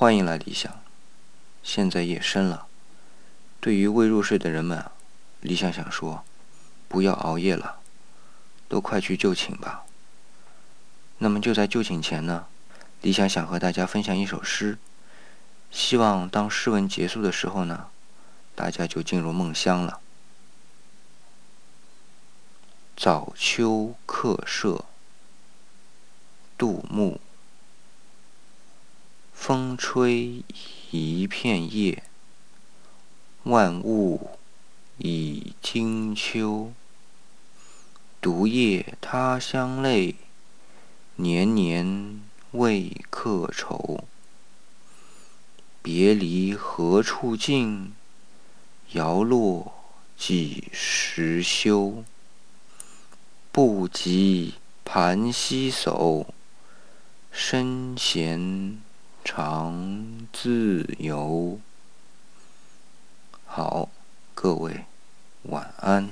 欢迎来理想。现在夜深了，对于未入睡的人们啊，理想想说，不要熬夜了，都快去就寝吧。那么就在就寝前呢，理想想和大家分享一首诗，希望当诗文结束的时候呢，大家就进入梦乡了。早秋客舍，杜牧。风吹一片叶，万物已惊秋。独夜他乡泪，年年为客愁。别离何处尽？摇落几时休？不及盘膝叟，身闲。常自由。好，各位，晚安。